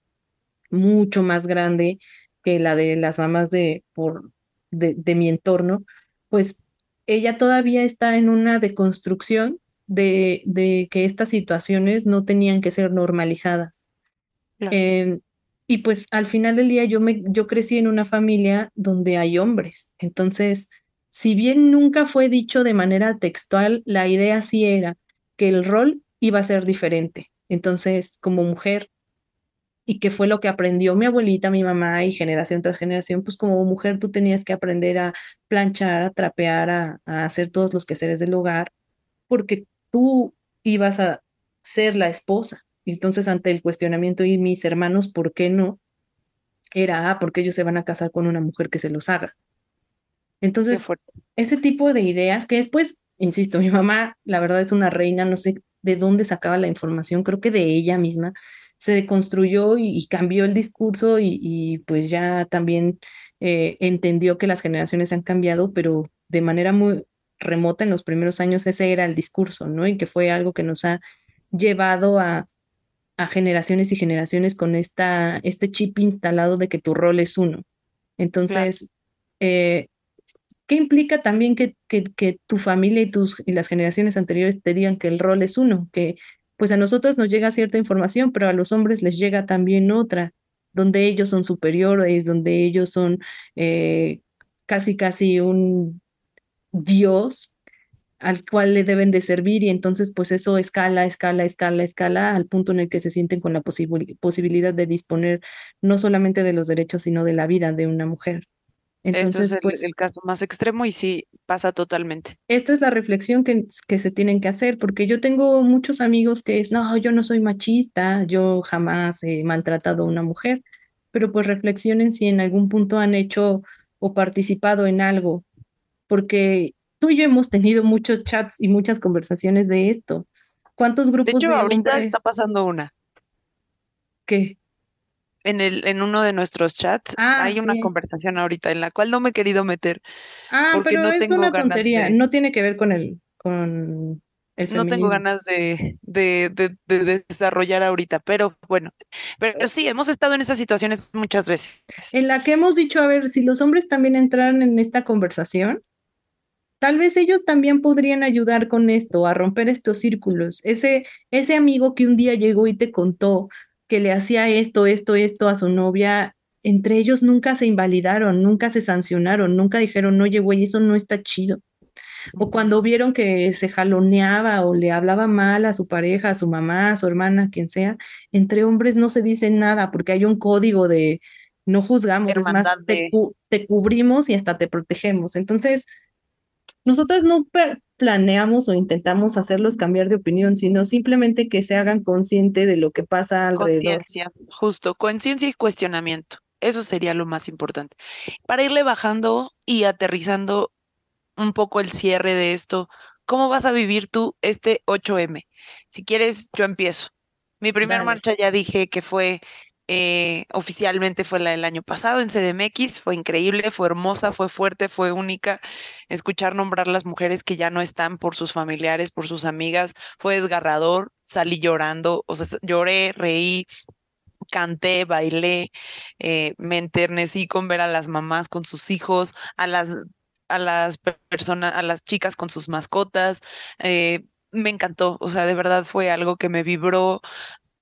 mucho más grande que la de las mamás de, por, de, de mi entorno, pues ella todavía está en una deconstrucción de, de que estas situaciones no tenían que ser normalizadas. Claro. Eh, y pues al final del día yo, me, yo crecí en una familia donde hay hombres. Entonces, si bien nunca fue dicho de manera textual, la idea sí era que el rol iba a ser diferente. Entonces, como mujer, y que fue lo que aprendió mi abuelita, mi mamá y generación tras generación, pues como mujer tú tenías que aprender a planchar, a trapear, a, a hacer todos los quehaceres del hogar, porque tú ibas a ser la esposa. Y entonces ante el cuestionamiento y mis hermanos, ¿por qué no? Era, ah, porque ellos se van a casar con una mujer que se los haga. Entonces, ese tipo de ideas que después, insisto, mi mamá, la verdad es una reina, no sé de dónde sacaba la información, creo que de ella misma, se deconstruyó y, y cambió el discurso y, y pues ya también eh, entendió que las generaciones han cambiado, pero de manera muy remota en los primeros años ese era el discurso, ¿no? Y que fue algo que nos ha llevado a, a generaciones y generaciones con esta, este chip instalado de que tu rol es uno. Entonces, eh, ¿qué implica también que, que, que tu familia y, tus, y las generaciones anteriores te digan que el rol es uno? Que pues a nosotros nos llega cierta información, pero a los hombres les llega también otra, donde ellos son superiores, donde ellos son eh, casi, casi un dios al cual le deben de servir y entonces pues eso escala, escala, escala, escala al punto en el que se sienten con la posibil posibilidad de disponer no solamente de los derechos, sino de la vida de una mujer. Eso es Entonces, el, pues el caso más extremo y sí pasa totalmente. esta es la reflexión que, que se tienen que hacer, porque yo tengo muchos amigos que es, no, yo no soy machista, yo jamás he maltratado a una mujer, pero pues reflexionen si en algún punto han hecho o participado en algo, porque tú y yo hemos tenido muchos chats y muchas conversaciones de esto. ¿Cuántos De grupos hecho, de ahorita hombres está pasando una. que, En el, en uno de nuestros chats ah, hay una conversación ahorita en la cual no me he querido meter ah, porque pero no es tengo una tontería, de, no tiene que ver con el, con el no tengo ganas de, de, de, de desarrollar ahorita, pero bueno, pero sí, hemos estado en esas situaciones muchas veces. en la que hemos dicho, a ver, si los hombres también entraran en esta conversación, tal vez ellos también podrían ayudar con esto, a romper estos círculos. Ese, ese amigo que un día llegó y te contó que le hacía esto, esto, esto a su novia, entre ellos nunca se invalidaron, nunca se sancionaron, nunca dijeron, oye, güey, eso no está chido. O cuando vieron que se jaloneaba o le hablaba mal a su pareja, a su mamá, a su hermana, quien sea, entre hombres no se dice nada porque hay un código de no juzgamos, es más, te, de, cu- te cubrimos y hasta te protegemos. Entonces, nosotros no per- planeamos o intentamos hacerlos cambiar de opinión, sino simplemente que se hagan consciente de lo que pasa alrededor. conciencia, justo, conciencia y cuestionamiento. Eso sería lo más importante. Para irle bajando y aterrizando un poco el cierre de esto, ¿cómo vas a vivir tú este 8M? Si quieres, yo empiezo. Mi primera Dale. marcha ya dije que fue eh, oficialmente fue la del año pasado en CDMX, fue increíble, fue hermosa, fue fuerte, fue única. Escuchar nombrar las mujeres que ya no están por sus familiares, por sus amigas, fue desgarrador, salí llorando, o sea, lloré, reí, canté, bailé, eh, me enternecí con ver a las mamás con sus hijos, a las, a las personas, a las chicas con sus mascotas. eh, me encantó, o sea, de verdad fue algo que me vibró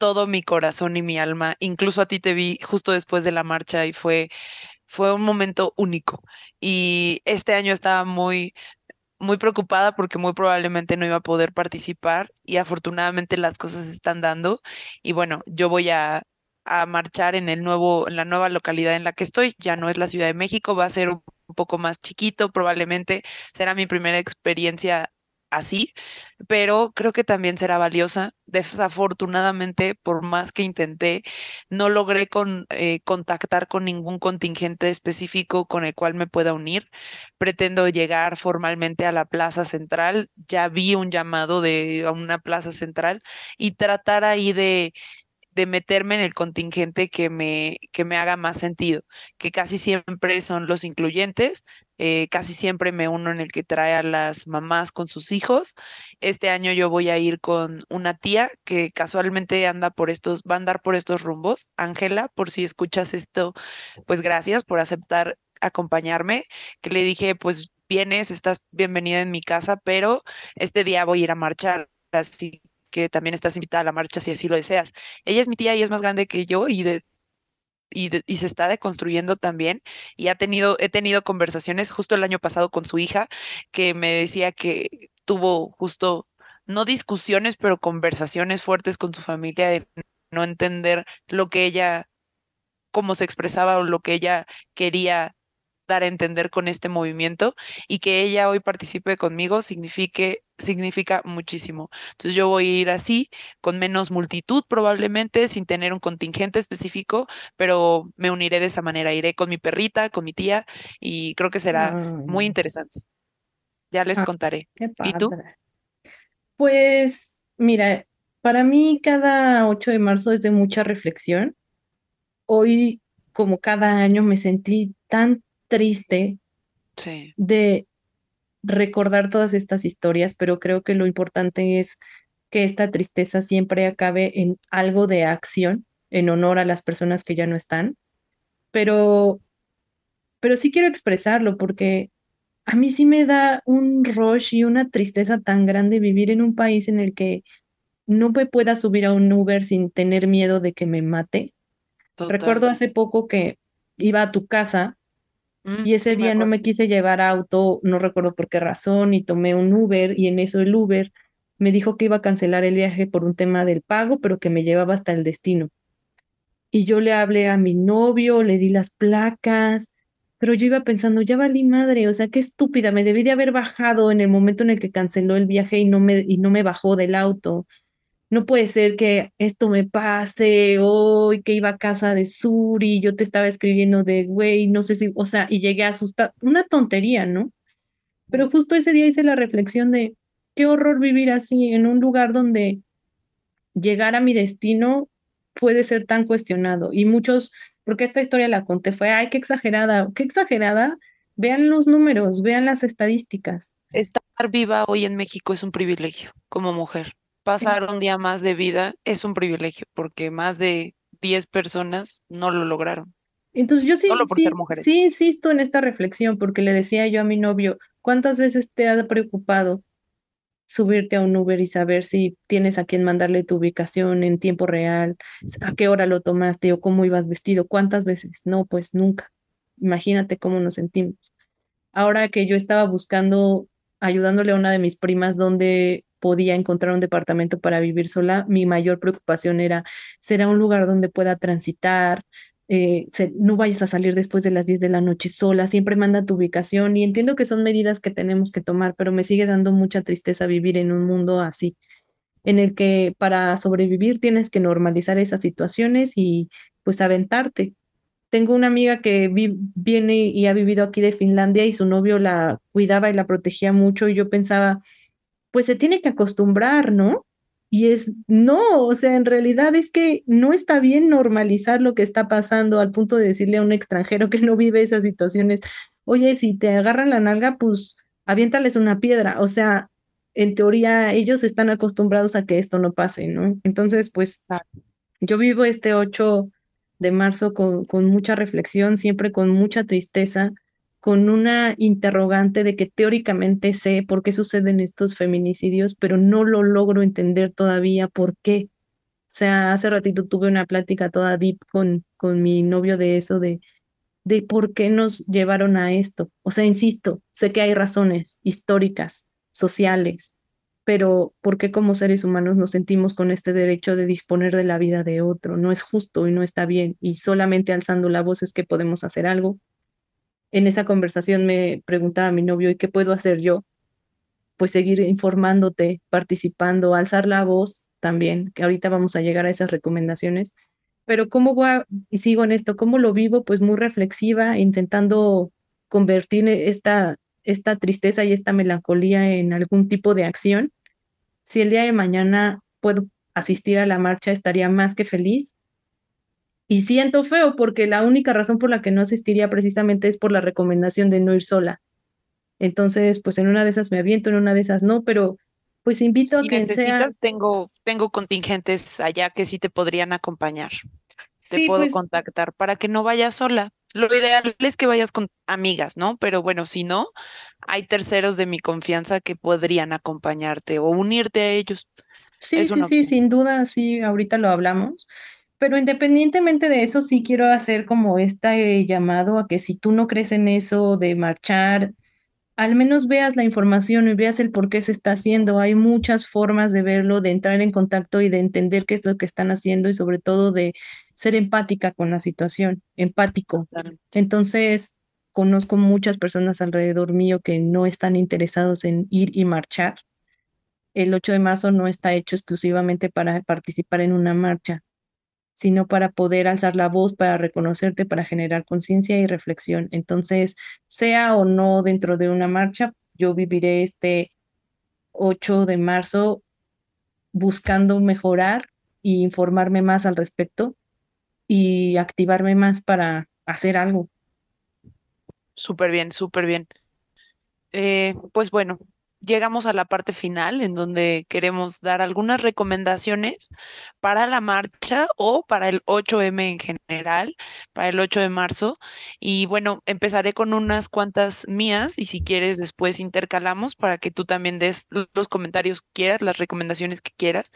todo mi corazón y mi alma. Incluso a ti te vi justo después de la marcha y fue, fue un momento único. Y este año estaba muy, muy preocupada porque muy probablemente no iba a poder participar y afortunadamente las cosas están dando. Y bueno, yo voy a, a marchar en el nuevo, en la nueva localidad en la que estoy. Ya no es la Ciudad de México, va a ser un poco más chiquito, probablemente será mi primera experiencia así, pero creo que también será valiosa. Desafortunadamente, por más que intenté, no logré con, eh, contactar con ningún contingente específico con el cual me pueda unir. Pretendo llegar formalmente a la plaza central. Ya vi un llamado de a una plaza central y tratar ahí de de meterme en el contingente que me, que me haga más sentido, que casi siempre son los incluyentes, eh, casi siempre me uno en el que trae a las mamás con sus hijos. Este año yo voy a ir con una tía que casualmente anda por estos, va a andar por estos rumbos. Ángela, por si escuchas esto, pues gracias por aceptar acompañarme, que le dije, pues vienes, estás bienvenida en mi casa, pero este día voy a ir a marchar, así que también estás invitada a la marcha si así lo deseas. Ella es mi tía y es más grande que yo y de, y, y, se está deconstruyendo también. Y ha tenido, he tenido conversaciones justo el año pasado con su hija que me decía que tuvo justo, no discusiones, pero conversaciones fuertes con su familia de no entender lo que ella, cómo se expresaba o lo que ella quería dar a entender con este movimiento y que ella hoy participe conmigo signifique, significa muchísimo. Entonces yo voy a ir así, con menos multitud probablemente, sin tener un contingente específico, pero me uniré de esa manera. Iré con mi perrita, con mi tía y creo que será muy interesante. Ya les ah, contaré. ¿Y tú? Pues mira, para mí cada 8 de marzo es de mucha reflexión. Hoy, como cada año, me sentí tan triste de recordar todas estas historias, pero creo que lo importante es que esta tristeza siempre acabe en algo de acción en honor a las personas que ya no están. Pero, pero sí quiero expresarlo porque a mí sí me da un rush y una tristeza tan grande vivir en un país en el que no me pueda subir a un Uber sin tener miedo de que me mate. Recuerdo hace poco que iba a tu casa Mm, y ese día no me quise llevar auto, no recuerdo por qué razón, y tomé un Uber y en eso el Uber me dijo que iba a cancelar el viaje por un tema del pago, pero que me llevaba hasta el destino. Y yo le hablé a mi novio, le di las placas, pero yo iba pensando, ya valí madre, o sea, qué estúpida, me debí de haber bajado en el momento en el que canceló el viaje y no me, y no me bajó del auto no puede ser que esto me pase hoy, que iba a casa de Suri, yo te estaba escribiendo de, güey, no sé si, o sea, y llegué a asustar, una tontería, ¿no? Pero justo ese día hice la reflexión de, qué horror vivir así, en un lugar donde llegar a mi destino puede ser tan cuestionado. Y muchos, porque esta historia la conté, fue, ay, qué exagerada, qué exagerada. Vean los números, vean las estadísticas. Estar viva hoy en México es un privilegio como mujer pasar un día más de vida es un privilegio, porque más de 10 personas no lo lograron. Entonces yo sí, sí, sí insisto en esta reflexión, porque le decía yo a mi novio, ¿cuántas veces te ha preocupado subirte a un Uber y saber si tienes a quién mandarle tu ubicación en tiempo real, a qué hora lo tomaste o cómo ibas vestido? ¿Cuántas veces? No, pues nunca. Imagínate cómo nos sentimos. Ahora que yo estaba buscando, ayudándole a una de mis primas donde podía encontrar un departamento para vivir sola, mi mayor preocupación era, ¿será un lugar donde pueda transitar? Eh, no vayas a salir después de las 10 de la noche sola, siempre manda tu ubicación y entiendo que son medidas que tenemos que tomar, pero me sigue dando mucha tristeza vivir en un mundo así, en el que para sobrevivir tienes que normalizar esas situaciones y pues aventarte. Tengo una amiga que viene y ha vivido aquí de Finlandia y su novio la cuidaba y la protegía mucho y yo pensaba, pues se tiene que acostumbrar, ¿no? Y es, no, o sea, en realidad es que no está bien normalizar lo que está pasando al punto de decirle a un extranjero que no vive esas situaciones, oye, si te agarran la nalga, pues aviéntales una piedra. O sea, en teoría ellos están acostumbrados a que esto no pase, ¿no? Entonces, pues yo vivo este 8 de marzo con, con mucha reflexión, siempre con mucha tristeza, con una interrogante de que teóricamente sé por qué suceden estos feminicidios, pero no lo logro entender todavía por qué. O sea, hace ratito tuve una plática toda deep con, con mi novio de eso, de, de por qué nos llevaron a esto. O sea, insisto, sé que hay razones históricas, sociales, pero ¿por qué como seres humanos nos sentimos con este derecho de disponer de la vida de otro? No es justo y no está bien, y solamente alzando la voz es que podemos hacer algo en esa conversación me preguntaba mi novio, ¿y qué puedo hacer yo? Pues seguir informándote, participando, alzar la voz también, que ahorita vamos a llegar a esas recomendaciones. Pero ¿cómo voy a, y sigo en esto, cómo lo vivo? Pues muy reflexiva, intentando convertir esta, esta tristeza y esta melancolía en algún tipo de acción. Si el día de mañana puedo asistir a la marcha, estaría más que feliz y siento feo porque la única razón por la que no asistiría precisamente es por la recomendación de no ir sola. Entonces, pues en una de esas me aviento, en una de esas no, pero pues invito a que sea... Tengo, tengo contingentes allá que sí te podrían acompañar. te puedo pues contactar para que no vayas sola. Lo ideal es que vayas con amigas, ¿no? Pero bueno, si no, hay terceros de mi confianza que podrían acompañarte o unirte a ellos. Sí, sí, sí, sin duda, sí, ahorita lo hablamos. Pero independientemente de eso, sí quiero hacer como este llamado a que si tú no crees en eso de marchar, al menos veas la información y veas el por qué se está haciendo. Hay muchas formas de verlo, de entrar en contacto y de entender qué es lo que están haciendo y sobre todo de ser empática con la situación, empático. Entonces, conozco muchas personas alrededor mío que no están interesados en ir y marchar. El 8 de marzo no está hecho exclusivamente para participar en una marcha sino para poder alzar la voz, para reconocerte, para generar conciencia y reflexión. Entonces, sea o no dentro de una marcha, yo viviré este 8 de marzo buscando mejorar y informarme más al respecto y activarme más para hacer algo. Súper bien, súper bien. Eh, pues bueno, llegamos a la parte final en donde queremos dar algunas recomendaciones para la marcha o para el 8M en general, para el 8 de marzo. Y bueno, empezaré con unas cuantas mías y si quieres después intercalamos para que tú también des los comentarios quieras, las recomendaciones que quieras.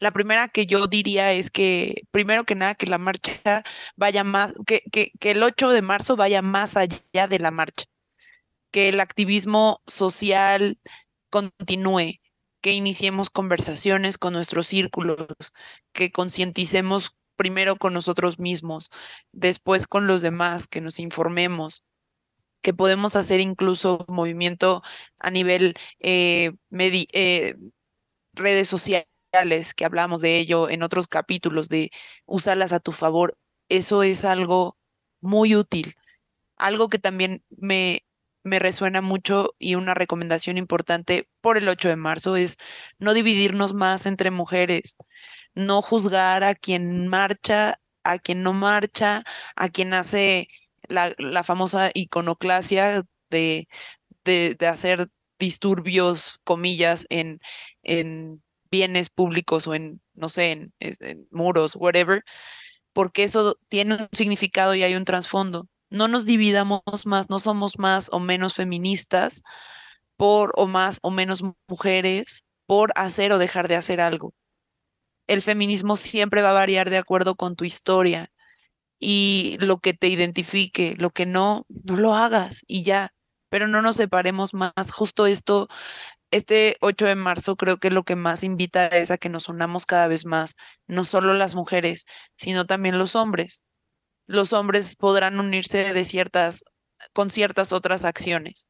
La primera que yo diría es que, primero que nada, que la marcha vaya más, que, que, que el 8 de marzo vaya más allá de la marcha que el activismo social, continúe, que iniciemos conversaciones con nuestros círculos, que concienticemos primero con nosotros mismos, después con los demás, que nos informemos, que podemos hacer incluso movimiento a nivel eh, eh, redes sociales, que hablamos de ello en otros capítulos, de usarlas a tu favor. Eso es algo muy útil. Algo que también me, me resuena mucho y una recomendación importante por el 8 de marzo es no dividirnos más entre mujeres, no juzgar a quien marcha, a quien no marcha, a quien hace la, famosa iconoclasia de, de, hacer disturbios, comillas, en, en bienes públicos o en, no sé, en, en muros, whatever, porque eso tiene un significado y hay un trasfondo no nos dividamos más, no somos más o menos feministas por o más o menos mujeres por hacer o dejar de hacer algo. El feminismo siempre va a variar de acuerdo con tu historia y lo que te identifique, lo que no, no lo hagas y ya, pero no nos separemos más. Justo esto, este 8 de marzo creo que lo que más invita es a que nos unamos cada vez más, no solo las mujeres, sino también los hombres los hombres podrán unirse de ciertas, con ciertas otras acciones.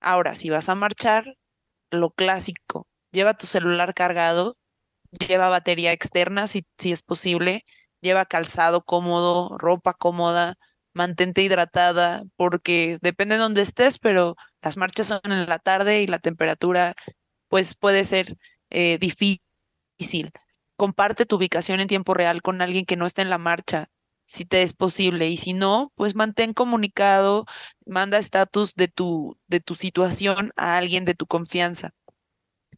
Ahora, si vas a marchar, lo clásico, lleva tu celular cargado, lleva batería externa si, si es posible, lleva calzado cómodo, ropa cómoda, mantente hidratada, porque depende de dónde estés, pero las marchas son en la tarde y la temperatura pues puede ser eh, difícil. Comparte tu ubicación en tiempo real con alguien que no esté en la marcha si te es posible. Y si no, pues mantén comunicado, manda estatus de tu, de tu situación a alguien de tu confianza.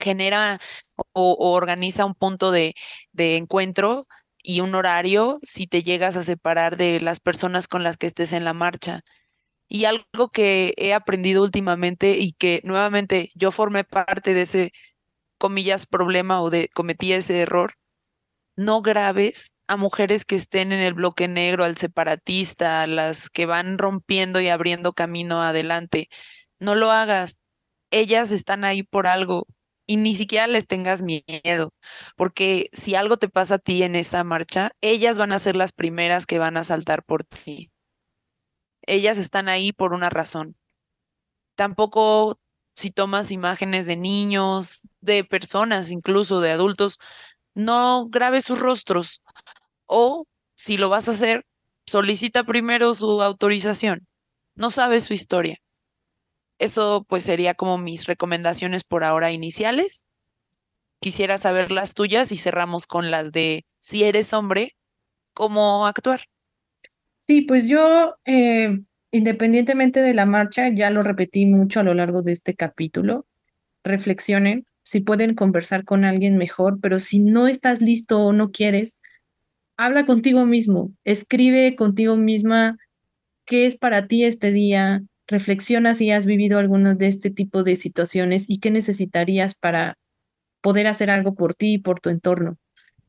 Genera o, organiza un punto de, de encuentro y un horario si te llegas a separar de las personas con las que estés en la marcha. Y algo que he aprendido últimamente y que nuevamente yo formé parte de ese, comillas, problema o de cometí ese error, no graves a mujeres que estén en el bloque negro, al separatista, a las que van rompiendo y abriendo camino adelante. No lo hagas. Ellas están ahí por algo y ni siquiera les tengas miedo, porque si algo te pasa a ti en esa marcha, ellas van a ser las primeras que van a saltar por ti. Ellas están ahí por una razón. Tampoco si tomas imágenes de niños, de personas, incluso de adultos, no grabes sus rostros o si lo vas a hacer, solicita primero su autorización. No sabes su historia. Eso pues sería como mis recomendaciones por ahora iniciales. Quisiera saber las tuyas y cerramos con las de si eres hombre, cómo actuar. Sí, pues yo, eh, independientemente de la marcha, ya lo repetí mucho a lo largo de este capítulo, reflexionen, si pueden conversar con alguien mejor, pero si no estás listo o no quieres, habla contigo mismo, escribe contigo misma qué es para ti este día, reflexiona si has vivido alguno de este tipo de situaciones y qué necesitarías para poder hacer algo por ti y por tu entorno.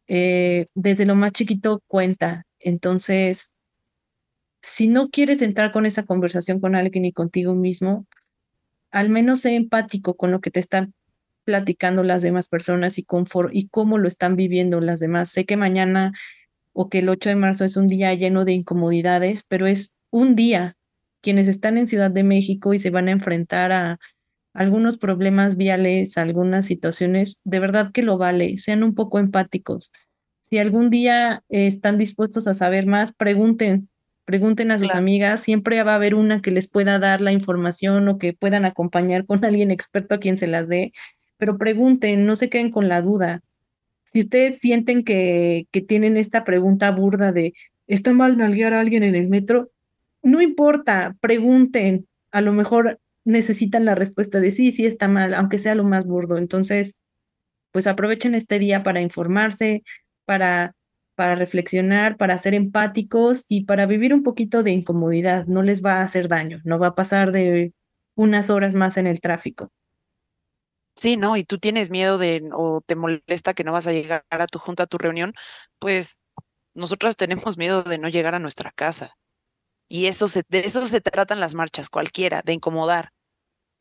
Eh, desde lo más chiquito cuenta. Entonces, si no quieres entrar con esa conversación con alguien y contigo mismo, al menos sé empático con lo que te están platicando las demás personas y, y cómo lo están viviendo las demás. Sé que mañana o que el 8 de marzo es un día lleno de incomodidades, pero es un día quienes están en Ciudad de México y se van a enfrentar a algunos problemas viales, algunas situaciones, de verdad que lo vale, sean un poco empáticos. Si algún día están dispuestos a saber más, pregunten, pregunten a sus amigas, siempre va a haber una que les pueda dar la información o que puedan acompañar con alguien experto a quien se las dé, pero pregunten, no se queden con la duda. Si ustedes sienten que, tienen esta pregunta burda de, ¿está mal nalguear a alguien en el metro? no importa, pregunten, a lo mejor necesitan la respuesta de sí, sí está mal, aunque sea lo más burdo. Entonces, pues aprovechen este día para informarse, para, para reflexionar, para ser empáticos y para vivir un poquito de incomodidad. No les va a hacer daño, no va a pasar de unas horas más en el tráfico. Sí, ¿no? Y tú tienes miedo de o te molesta que no vas a llegar a tu junta, a tu reunión, pues nosotras tenemos miedo de no llegar a nuestra casa. Y eso se, de eso se tratan las marchas, cualquiera, de incomodar.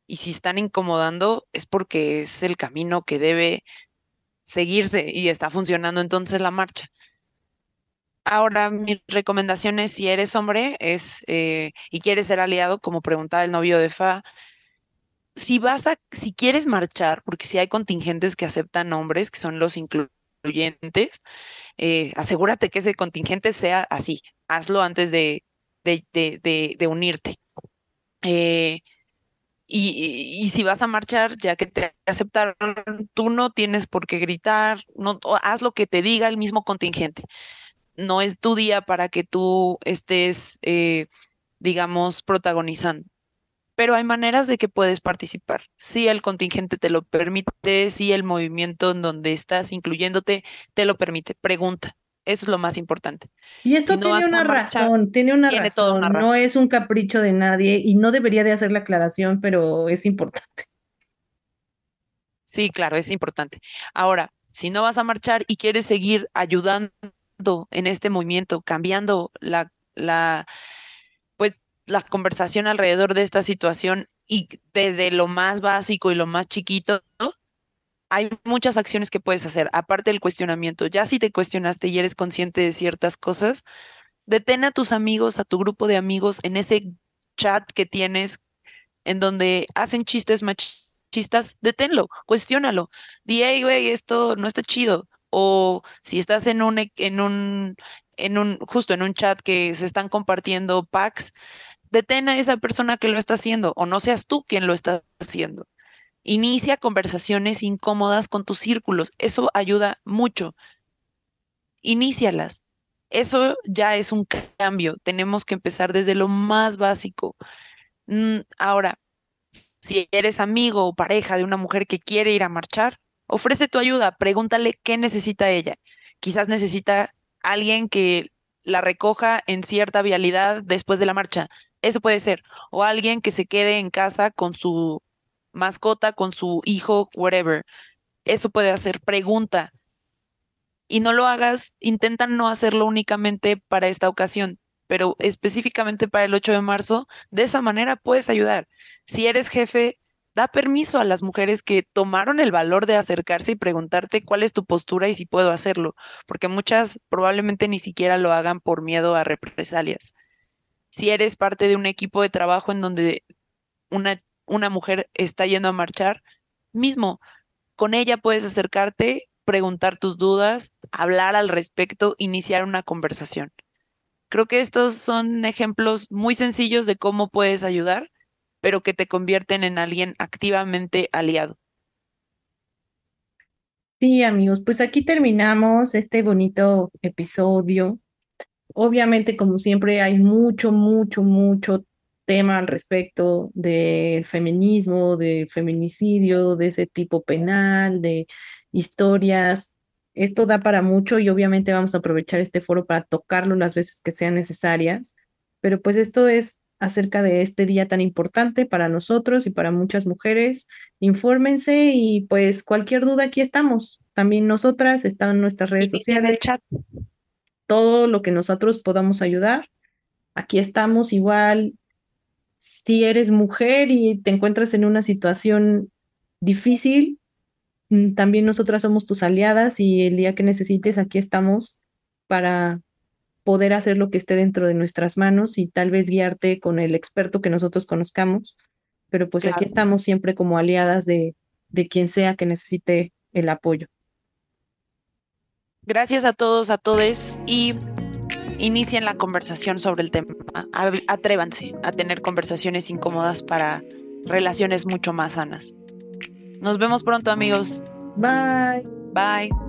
Y si están incomodando es porque es el camino que debe seguirse y está funcionando entonces la marcha. Ahora, mi recomendación es, si eres hombre es, eh, y quieres ser aliado, como preguntaba el novio de Fa, si vas a, si quieres marchar, porque si hay contingentes que aceptan hombres, que son los incluyentes, eh, asegúrate que ese contingente sea así. Hazlo antes de, unirte. Eh, y, si vas a marchar, ya que te aceptaron, tú no tienes por qué gritar, haz lo que te diga el mismo contingente. No es tu día para que tú estés, eh, digamos, protagonizando. Pero hay maneras de que puedes participar. Si el contingente te lo permite, si el movimiento en donde estás incluyéndote te lo permite, pregunta. Eso es lo más importante. Y eso tiene, una razón, tiene una razón, no es un capricho de nadie y no debería de hacer la aclaración, pero es importante. Sí, claro, es importante. Ahora, si no vas a marchar y quieres seguir ayudando en este movimiento, cambiando la, la, la conversación alrededor de esta situación y desde lo más básico y lo más chiquito, hay muchas acciones que puedes hacer, aparte del cuestionamiento. Ya si te cuestionaste y eres consciente de ciertas cosas, detén a tus amigos, a tu grupo de amigos en ese chat que tienes en donde hacen chistes machistas, deténlo, cuestiónalo. Di, hey, güey, esto no está chido. O si estás en un, en un, en un, justo en un chat que se están compartiendo packs, detén a esa persona que lo está haciendo, o no seas tú quien lo está haciendo. Inicia conversaciones incómodas con tus círculos. Eso ayuda mucho. Inícialas. Eso ya es un cambio. Tenemos que empezar desde lo más básico. Mm, ahora, si eres amigo o pareja de una mujer que quiere ir a marchar, ofrece tu ayuda, pregúntale qué necesita ella. Quizás necesita alguien que la recoja en cierta vialidad después de la marcha. Eso puede ser. O alguien que se quede en casa con su mascota, con su hijo, whatever. Eso puede hacer. Pregunta. Y no lo hagas, intenta no hacerlo únicamente para esta ocasión, pero específicamente para el 8 de marzo. De esa manera puedes ayudar. Si eres jefe, da permiso a las mujeres que tomaron el valor de acercarse y preguntarte cuál es tu postura y si puedo hacerlo, porque muchas probablemente ni siquiera lo hagan por miedo a represalias. Si eres parte de un equipo de trabajo en donde una, una mujer está yendo a marchar, mismo, con ella puedes acercarte, preguntar tus dudas, hablar al respecto, iniciar una conversación. Creo que estos son ejemplos muy sencillos de cómo puedes ayudar pero que te convierten en alguien activamente aliado. Sí, amigos, pues aquí terminamos este bonito episodio. Obviamente, como siempre, hay mucho, mucho, mucho tema al respecto del feminismo, del feminicidio, de ese tipo penal, de historias. Esto da para mucho y obviamente vamos a aprovechar este foro para tocarlo las veces que sean necesarias. Pero pues esto es acerca de este día tan importante para nosotros y para muchas mujeres. Infórmense y pues cualquier duda aquí estamos. También nosotras están en nuestras redes sociales. Todo lo que nosotros podamos ayudar. Aquí estamos igual. Si eres mujer y te encuentras en una situación difícil, mm, también nosotras somos tus aliadas y el día que necesites aquí estamos para poder hacer lo que esté dentro de nuestras manos y tal vez guiarte con el experto que nosotros conozcamos. Pero pues aquí estamos siempre como aliadas de, de quien sea que necesite el apoyo. Gracias a todos, a todos y inicien la conversación sobre el tema. Atrévanse a tener conversaciones incómodas para relaciones mucho más sanas. Nos vemos pronto amigos. Bye. Bye.